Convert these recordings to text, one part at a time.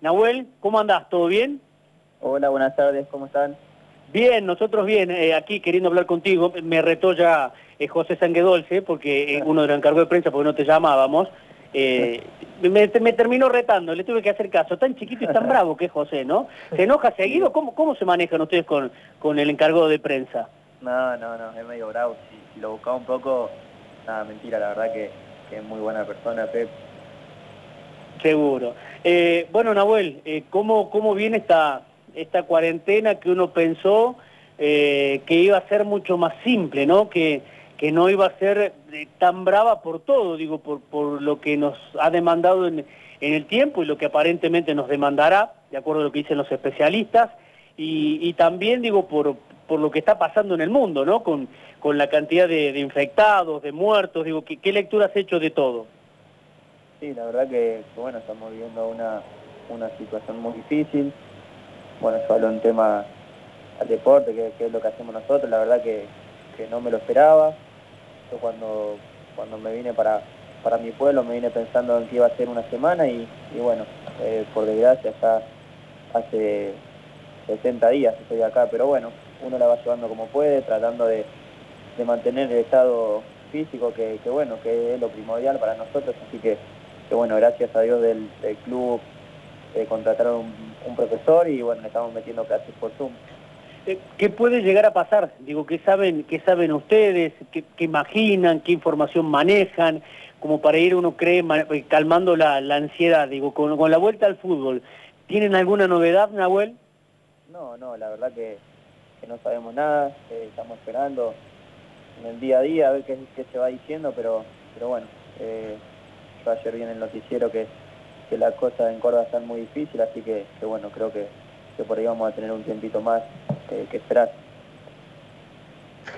Nahuel, ¿cómo andás? ¿Todo bien? Hola, buenas tardes, ¿cómo están? Bien, nosotros bien, eh, aquí queriendo hablar contigo, me retó ya eh, José Sanguedolce, porque eh, uno de los encargó de prensa, porque no te llamábamos, me, terminó retando, le tuve que hacer caso, tan chiquito y tan bravo que es José, ¿no? ¿Se enoja seguido? ¿Cómo, cómo se manejan ustedes con, con el encargado de prensa? No, no, no, es medio bravo, si, lo buscaba un poco, nada, mentira, la verdad que, es muy buena persona, Pep. Seguro. bueno, Nahuel, ¿cómo, ¿cómo viene esta esta cuarentena que uno pensó eh, que iba a ser mucho más simple, ¿no? Que, que no iba a ser eh, tan brava por todo, digo, por, por lo que nos ha demandado en, el tiempo y lo que aparentemente nos demandará, de acuerdo a lo que dicen los especialistas, y, también, digo, por, por lo que está pasando en el mundo, ¿no? Con, con la cantidad de, infectados, de muertos, digo, ¿qué, ¿qué, lectura has hecho de todo? Sí, la verdad que, bueno, estamos viviendo una, una situación muy difícil, bueno, yo hablo en tema al deporte, que, es lo que hacemos nosotros, la verdad que, no me lo esperaba. Yo cuando, cuando me vine para, para mi pueblo me vine pensando en que iba a ser una semana y, bueno, eh, por desgracia ya hace 60 días estoy acá, pero bueno, uno la va llevando como puede, tratando de, mantener el estado físico, que, bueno, que es lo primordial para nosotros, así que, bueno, gracias a Dios del, del club, eh, contrataron un, profesor y bueno, estamos metiendo clases por Zoom. Eh, ¿Qué puede llegar a pasar? Digo, ¿qué saben, qué saben ustedes? ¿Qué, imaginan? ¿Qué información manejan? Como para ir, uno cree, eh, calmando la, ansiedad. Digo, con, la vuelta al fútbol, ¿tienen alguna novedad, Nahuel? No, no, la verdad que, no sabemos nada. estamos esperando en el día a día a ver qué, se va diciendo, pero, pero bueno, ayer vi en el noticiero que que las cosas en Córdoba están muy difíciles, así que, bueno, creo que, por ahí vamos a tener un tiempito más eh, que esperar.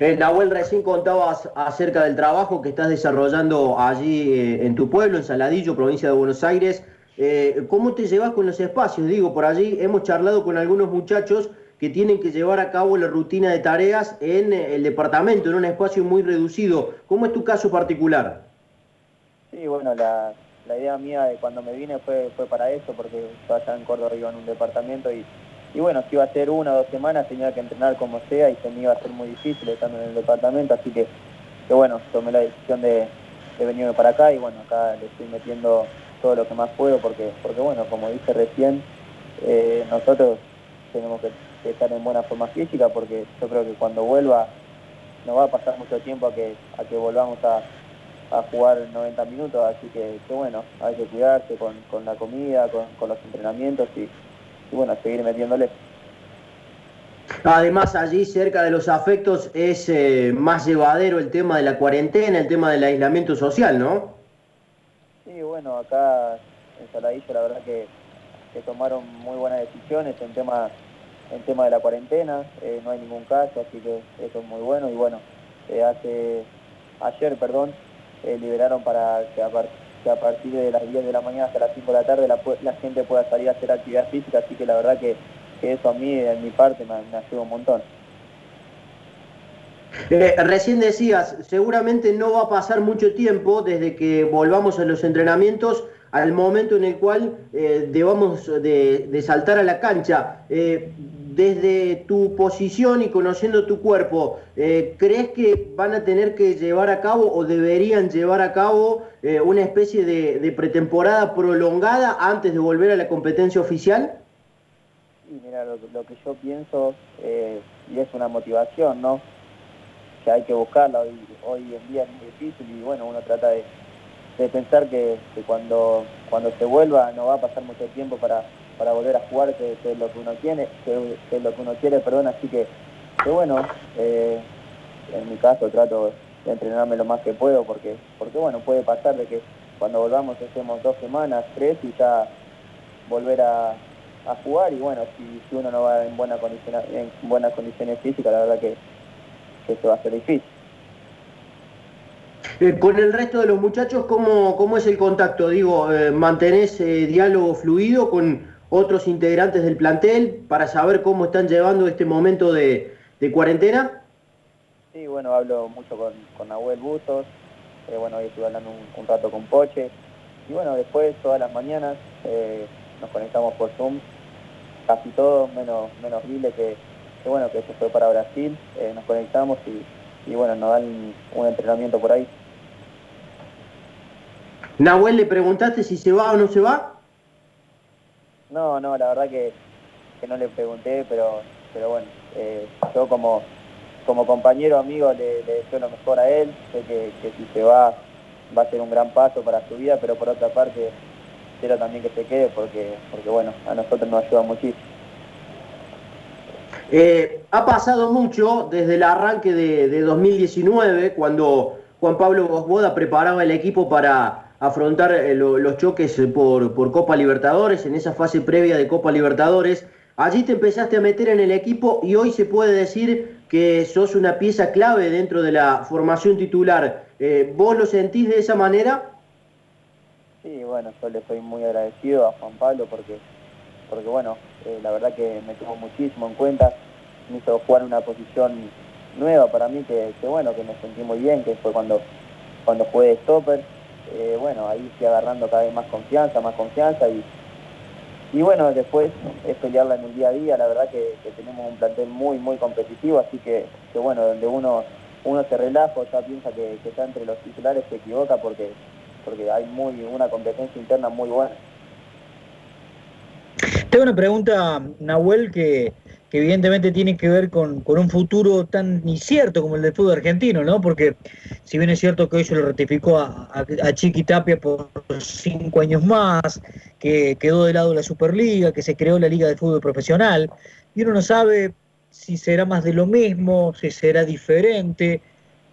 Eh, Nahuel, recién contabas acerca del trabajo que estás desarrollando allí eh, en tu pueblo, en Saladillo, provincia de Buenos Aires. Eh, ¿Cómo te llevas con los espacios? Digo, por allí hemos charlado con algunos muchachos que tienen que llevar a cabo la rutina de tareas en el departamento, en un espacio muy reducido. ¿Cómo es tu caso particular? Sí, bueno, la, la idea mía de cuando me vine fue, fue para eso, porque yo allá en Córdoba iba en un departamento y, y bueno, si iba a ser una o dos semanas tenía que entrenar como sea y se me iba a ser muy difícil estando en el departamento, así que, que bueno, tomé la decisión de, venirme para acá y bueno, acá le estoy metiendo todo lo que más puedo porque, porque bueno, como dije recién, eh, nosotros tenemos que, estar en buena forma física porque yo creo que cuando vuelva no va a pasar mucho tiempo a que, a que volvamos a, a jugar 90 minutos, así que, bueno, hay que cuidarse con, la comida, con, los entrenamientos y, bueno, seguir metiéndole. Además, allí cerca de los afectos es eh, más llevadero el tema de la cuarentena, el tema del aislamiento social, ¿no? Sí, bueno, acá en Saladillo la verdad que, tomaron muy buenas decisiones en tema en tema de la cuarentena, eh, no hay ningún caso, así que eso es muy bueno y bueno, eh, hace ayer, perdón, eh, liberaron para que a, partir de las 10 de la mañana hasta las 5 de la tarde la, gente pueda salir a hacer actividad física, así que la verdad que, eso a mí, en mi parte, me, me ayuda un montón. Eh, recién decías, seguramente no va a pasar mucho tiempo desde que volvamos a los entrenamientos al momento en el cual eh, debamos de, saltar a la cancha desde tu posición y conociendo tu cuerpo, eh, ¿crees que van a tener que llevar a cabo o deberían llevar a cabo eh, una especie de, pretemporada prolongada antes de volver a la competencia oficial? Sí, mira, lo, que yo pienso, eh, y es una motivación, ¿no? Que hay que buscarla, hoy, hoy en día es muy difícil y bueno, uno trata de, pensar que, cuando, cuando se vuelva no va a pasar mucho tiempo para para volver a jugar, que, es lo que uno tiene, que, es lo que uno quiere, perdón, así que, que bueno, eh, en mi caso trato de entrenarme lo más que puedo, porque, porque bueno, puede pasar de que cuando volvamos estemos dos semanas, tres y ya volver a, jugar y bueno, si, uno no va en, buena condición, en buenas condiciones físicas, la verdad que, eso va a ser difícil. Eh, con el resto de los muchachos, ¿cómo, cómo es el contacto? Digo, eh, ¿mantenés diálogo fluido con, otros integrantes del plantel para saber cómo están llevando este momento de, cuarentena? Sí, bueno, hablo mucho con, con Nahuel Bustos, eh, bueno, hoy estuve hablando un, rato con Poche, y bueno, después todas las mañanas eh, nos conectamos por Zoom, casi todos, menos, menos que, bueno, que se fue para Brasil, eh, nos conectamos y, y bueno, nos dan un entrenamiento por ahí. Nahuel, ¿le preguntaste si se va o no se va? No, no, la verdad que, no le pregunté, pero, pero bueno, eh, yo como, como compañero, amigo, le, deseo lo mejor a él, sé que, si se va va a ser un gran paso para su vida, pero por otra parte quiero también que se quede porque, porque bueno, a nosotros nos ayuda muchísimo. Eh, ha pasado mucho desde el arranque de, de 2019, cuando Juan Pablo Bosboda preparaba el equipo para afrontar eh, los choques eh, por, Copa Libertadores, en esa fase previa de Copa Libertadores. Allí te empezaste a meter en el equipo y hoy se puede decir que sos una pieza clave dentro de la formación titular. Eh, ¿Vos lo sentís de esa manera? Sí, bueno, yo le estoy muy agradecido a Juan Pablo porque, porque bueno, la verdad que me tuvo muchísimo en cuenta, me hizo jugar una posición nueva para mí que, que bueno, que me sentí muy bien, que fue cuando, cuando jugué stopper eh, bueno, ahí fui agarrando cada vez más confianza, más confianza y, y bueno, después es pelearla en el día a día, la verdad que, tenemos un plantel muy, muy competitivo, así que, que bueno, donde uno, uno se relaja, ya piensa que, está entre los titulares, se equivoca porque, porque hay muy, una competencia interna muy buena. Tengo una pregunta, Nahuel, que, que evidentemente tiene que ver con, un futuro tan incierto como el del fútbol argentino, ¿no? Porque si bien es cierto que hoy se lo ratificó a, Chiqui Tapia por cinco años más, que quedó de lado la Superliga, que se creó la Liga de Fútbol Profesional, y uno no sabe si será más de lo mismo, si será diferente,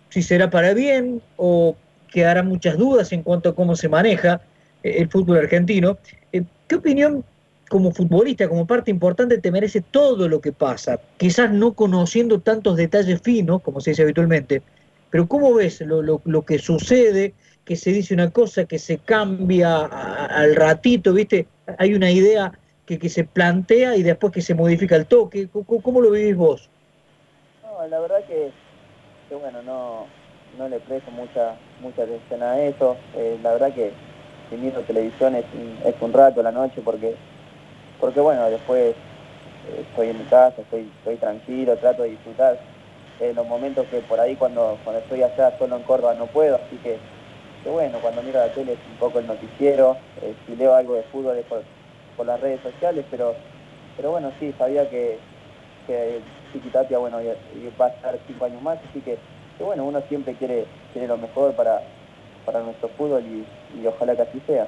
si será para bien o quedará muchas dudas en cuanto a cómo se maneja eh, el fútbol argentino. Eh, ¿Qué opinión como futbolista, como parte importante, te merece todo lo que pasa. Quizás no conociendo tantos detalles finos, como se dice habitualmente, pero ¿cómo ves lo, que sucede? Que se dice una cosa, que se cambia al ratito, ¿viste? Hay una idea que, que, se plantea y después que se modifica el toque. ¿Cómo, lo vivís vos? No, la verdad que, bueno, no, no le presto mucha, mucha atención a eso. Eh, la verdad que si miro televisión es, es un rato a la noche porque porque bueno, después eh, estoy en mi casa, estoy, estoy tranquilo, trato de disfrutar eh, los momentos que por ahí cuando, cuando estoy allá solo en Córdoba no puedo, así que, bueno, cuando miro la tele es un poco el noticiero, eh, si leo algo de fútbol es por, las redes sociales, pero, pero bueno, sí, sabía que, que Chiquitapia bueno, va a estar cinco años más, así que, bueno, uno siempre quiere, quiere lo mejor para, para nuestro fútbol y ojalá que así sea.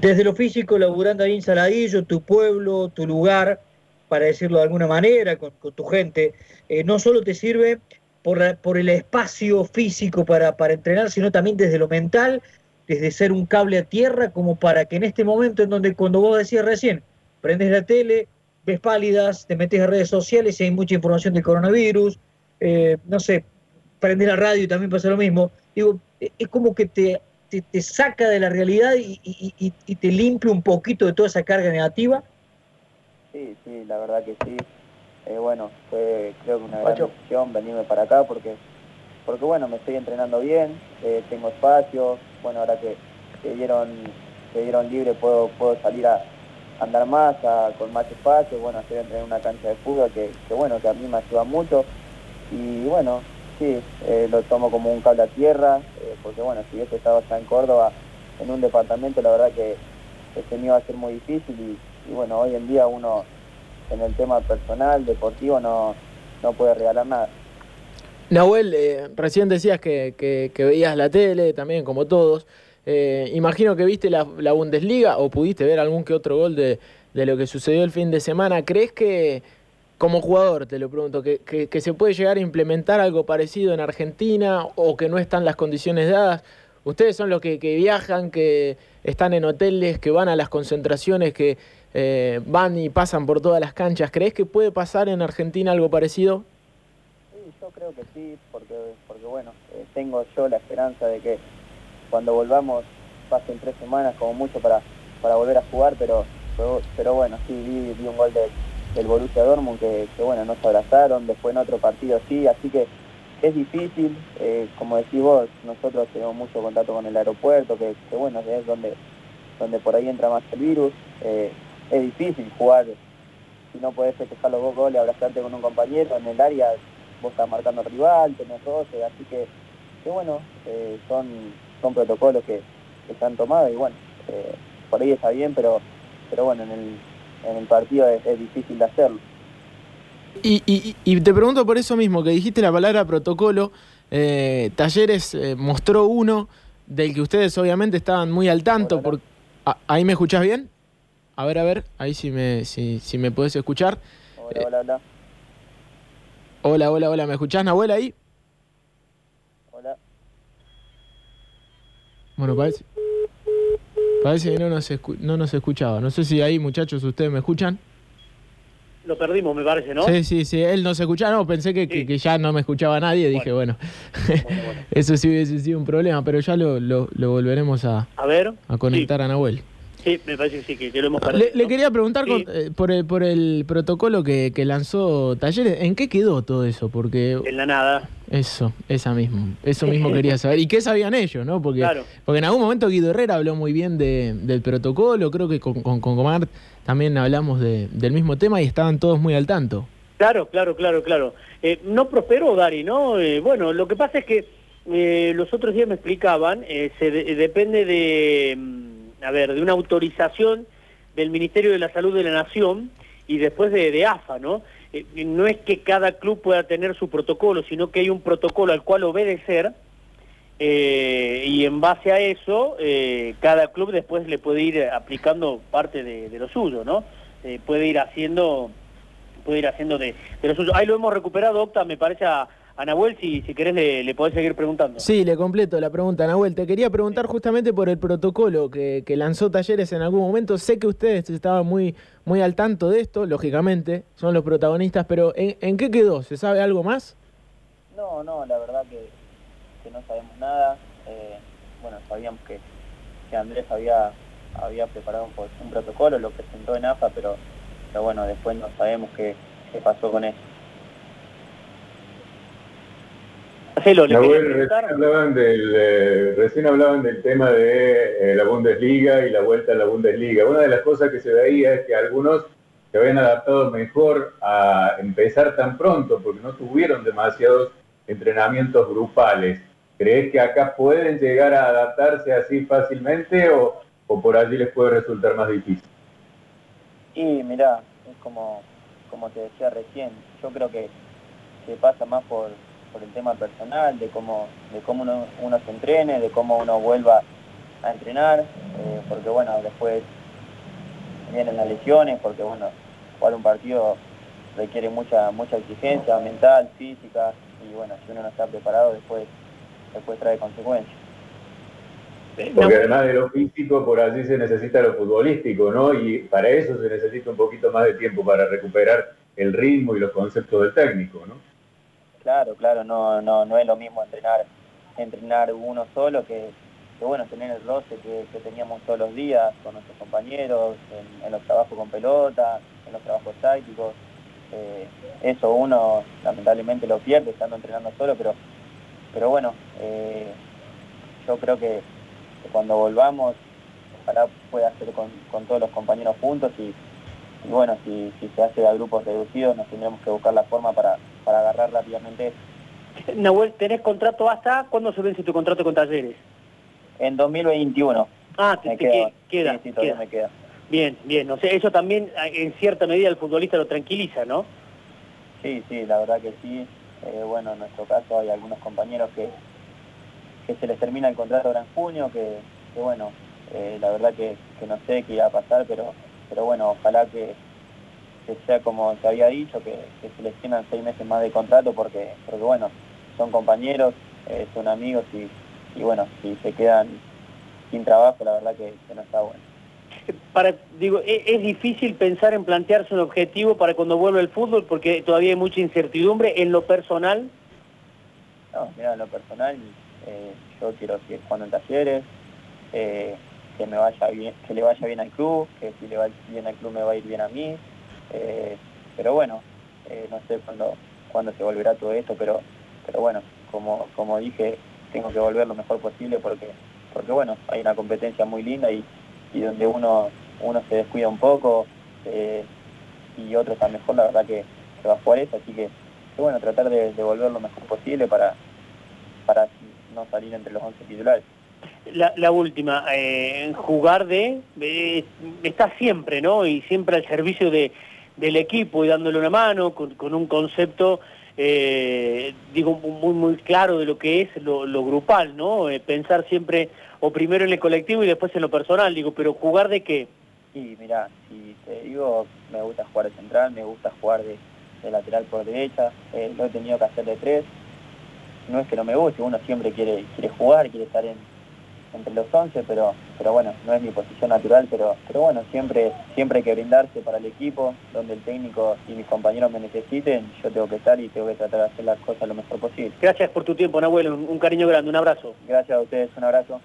Desde lo físico, laburando ahí en Saladillo, tu pueblo, tu lugar, para decirlo de alguna manera, con, tu gente, eh, no solo te sirve por, el espacio físico para, entrenar, sino también desde lo mental, desde ser un cable a tierra, como para que en este momento en donde cuando vos decías recién, prendes la tele, ves pálidas, te metes a redes sociales y hay mucha información del coronavirus, eh, no sé, prendes la radio y también pasa lo mismo, digo, es como que te te, saca de la realidad y, te limpia un poquito de toda esa carga negativa? Sí, sí, la verdad que sí. Eh, bueno, fue creo que una gran decisión venirme para acá porque, porque bueno, me estoy entrenando bien, eh, tengo espacio, bueno, ahora que, que dieron que dieron libre puedo, puedo salir a andar más, con más espacio, bueno, estoy en una cancha de fútbol que, que bueno, que a mí me ayuda mucho y bueno, sí, eh, lo tomo como un cable a tierra, eh, porque bueno, si hubiese estado allá en Córdoba, en un departamento, la verdad que este mío va a ser muy difícil y, bueno, hoy en día uno en el tema personal, deportivo, no, no puede regalar nada. Nahuel, eh, recién decías que, veías la tele, también como todos. imagino que viste la, Bundesliga o pudiste ver algún que otro gol de, de lo que sucedió el fin de semana. ¿Crees que como jugador, te lo pregunto, que, que, se puede llegar a implementar algo parecido en Argentina o que no están las condiciones dadas. Ustedes son los que, viajan, que están en hoteles, que van a las concentraciones, que eh, van y pasan por todas las canchas. ¿Crees que puede pasar en Argentina algo parecido? Sí, yo creo que sí, porque, porque bueno, eh, tengo yo la esperanza de que cuando volvamos pasen tres semanas como mucho para, para volver a jugar, pero, pero, bueno, sí, vi, vi un gol de el Borussia Dortmund, que, bueno, no se abrazaron, después en otro partido sí, así que es difícil, eh, como decís vos, nosotros tenemos mucho contacto con el aeropuerto, que, bueno, es donde, donde por ahí entra más el virus. Eh, es difícil jugar si no podés festejar los goles, abrazarte con un compañero en el área, vos estás marcando rival, tenés 12, así que, que bueno, eh, son, son protocolos que, se han tomado y bueno, eh, por ahí está bien, pero, pero bueno, en el, en el partido es, difícil de hacerlo. Y, y, y, te pregunto por eso mismo, que dijiste la palabra protocolo, eh, Talleres mostró uno del que ustedes obviamente estaban muy al tanto, por, ah, ¿ahí me escuchás bien? A ver, a ver, ahí si me, si, si me puedes escuchar. Hola, hola, hola. Hola, hola, hola. ¿Me escuchás, Nahuel, ahí? Hola. Bueno, parece, parece que no nos, no nos escuchaba. No sé si ahí, muchachos, ustedes me escuchan. Lo perdimos, me parece, ¿no? Sí, sí, sí. Él no se escuchaba, no, pensé que, que, ya no me escuchaba nadie. Dije, bueno, eso sí hubiese sido un problema, pero ya lo, lo, lo volveremos a, a, ver. a conectar a Nahuel. Sí, me parece que sí, que, lo hemos Le, quería preguntar eh, por, el, por el protocolo que, lanzó Talleres, ¿en qué quedó todo eso? Porque En la nada. Eso, esa mismo, eso mismo quería saber. ¿Y qué sabían ellos, no? Porque, porque en algún momento Guido Herrera habló muy bien de, del protocolo, creo que con, con, Comar también hablamos de, del mismo tema y estaban todos muy al tanto. Claro, claro, claro, claro. Eh, no prosperó, Dari, ¿no? Eh, bueno, lo que pasa es que los otros días me explicaban, se depende de mm, a ver, de una autorización del Ministerio de la Salud de la Nación y después de, AFA, ¿no? Eh, no es que cada club pueda tener su protocolo, sino que hay un protocolo al cual obedecer eh, y en base a eso eh, cada club después le puede ir aplicando parte de, lo suyo, ¿no? puede ir haciendo puede ir haciendo de, de, lo suyo. Ahí lo hemos recuperado, Octa, me parece a, a Nahuel, si, si querés, le, podés seguir preguntando. Sí, le completo la pregunta, Nahuel. Te quería preguntar justamente por el protocolo que, lanzó Talleres en algún momento. Sé que ustedes estaban muy, muy al tanto de esto, lógicamente, son los protagonistas, pero ¿en, qué quedó? ¿Se sabe algo más? No, no, la verdad que, no sabemos nada. Eh, bueno, sabíamos que, Andrés había, había preparado un, protocolo, lo presentó en AFA, pero, pero bueno, después no sabemos qué, qué pasó con eso. Recién, hablaban del, eh, recién hablaban del tema de eh, la Bundesliga y la vuelta a la Bundesliga. Una de las cosas que se veía es que algunos se habían adaptado mejor a empezar tan pronto porque no tuvieron demasiados entrenamientos grupales. ¿Crees que acá pueden llegar a adaptarse así fácilmente o, o por allí les puede resultar más difícil? Y mira, es como, como te decía recién, yo creo que se pasa más por, por el tema personal, de cómo, de cómo uno, se entrene, de cómo uno vuelva a entrenar, eh, porque bueno, después vienen las lesiones, porque bueno, jugar un partido requiere mucha, mucha exigencia mental, física, y bueno, si uno no está preparado después, después trae consecuencias. Porque además de lo físico, por allí se necesita lo futbolístico, ¿no? Y para eso se necesita un poquito más de tiempo para recuperar el ritmo y los conceptos del técnico, ¿no? Claro, claro, no, no, no es lo mismo entrenar, entrenar uno solo que, bueno, tener el roce que, teníamos todos los días con nuestros compañeros, en, los trabajos con pelota, en los trabajos tácticos. Eh, eso uno lamentablemente lo pierde estando entrenando solo, pero, pero bueno, eh, yo creo que, cuando volvamos, ojalá pueda ser con, todos los compañeros juntos y, bueno, si, si se hace a grupos reducidos nos tendremos que buscar la forma para, para agarrar rápidamente Nahuel, ¿tenés contrato hasta cuándo se vence tu contrato con Talleres? En 2021. Ah, te, queda. Sí, todavía me queda. Bien, bien. O sea, eso también en cierta medida el futbolista lo tranquiliza, ¿no? Sí, sí, la verdad que sí. Eh, bueno, en nuestro caso hay algunos compañeros que, que se les termina el contrato ahora en junio, que, bueno, eh, la verdad que, que, no sé qué iba a pasar, pero, pero bueno, ojalá que, que sea como te había dicho, que, se les tienen seis meses más de contrato porque, porque bueno, son compañeros, eh, son amigos y, bueno, si se quedan sin trabajo, la verdad que, no está bueno. Para, digo, ¿e-, ¿es, difícil pensar en plantearse un objetivo para cuando vuelva el fútbol porque todavía hay mucha incertidumbre en lo personal? No, mira, en lo personal, eh, yo quiero seguir jugando en talleres, eh, que me vaya bien, que le vaya bien al club, que si le va bien al club me va a ir bien a mí, eh, pero bueno, eh, no sé cuándo, cuándo se volverá todo esto, pero, pero bueno, como, como dije, tengo que volver lo mejor posible porque, porque bueno, hay una competencia muy linda y, y donde uno, uno se descuida un poco eh, y otro está mejor, la verdad que, va a jugar eso, así que, bueno, tratar de, de, volver lo mejor posible para, para no salir entre los 11 titulares. La, última, eh, jugar de, está siempre, ¿no? Y siempre al servicio de, del equipo y dándole una mano con, con un concepto eh, digo, muy, muy claro de lo que es lo, grupal, ¿no? Eh, pensar siempre o primero en el colectivo y después en lo personal, digo, pero jugar de qué? Sí, mira, si te digo, me gusta jugar de central, me gusta jugar de, lateral por derecha, eh, lo he tenido que hacer de tres, no es que no me guste, uno siempre quiere, quiere jugar, quiere estar en, entre los 11, pero, pero bueno, no es mi posición natural, pero, pero bueno, siempre, siempre hay que brindarse para el equipo, donde el técnico y mis compañeros me necesiten, yo tengo que estar y tengo que tratar de hacer las cosas lo mejor posible. Gracias por tu tiempo, Nahuel, un, un cariño grande, un abrazo. Gracias a ustedes, un abrazo.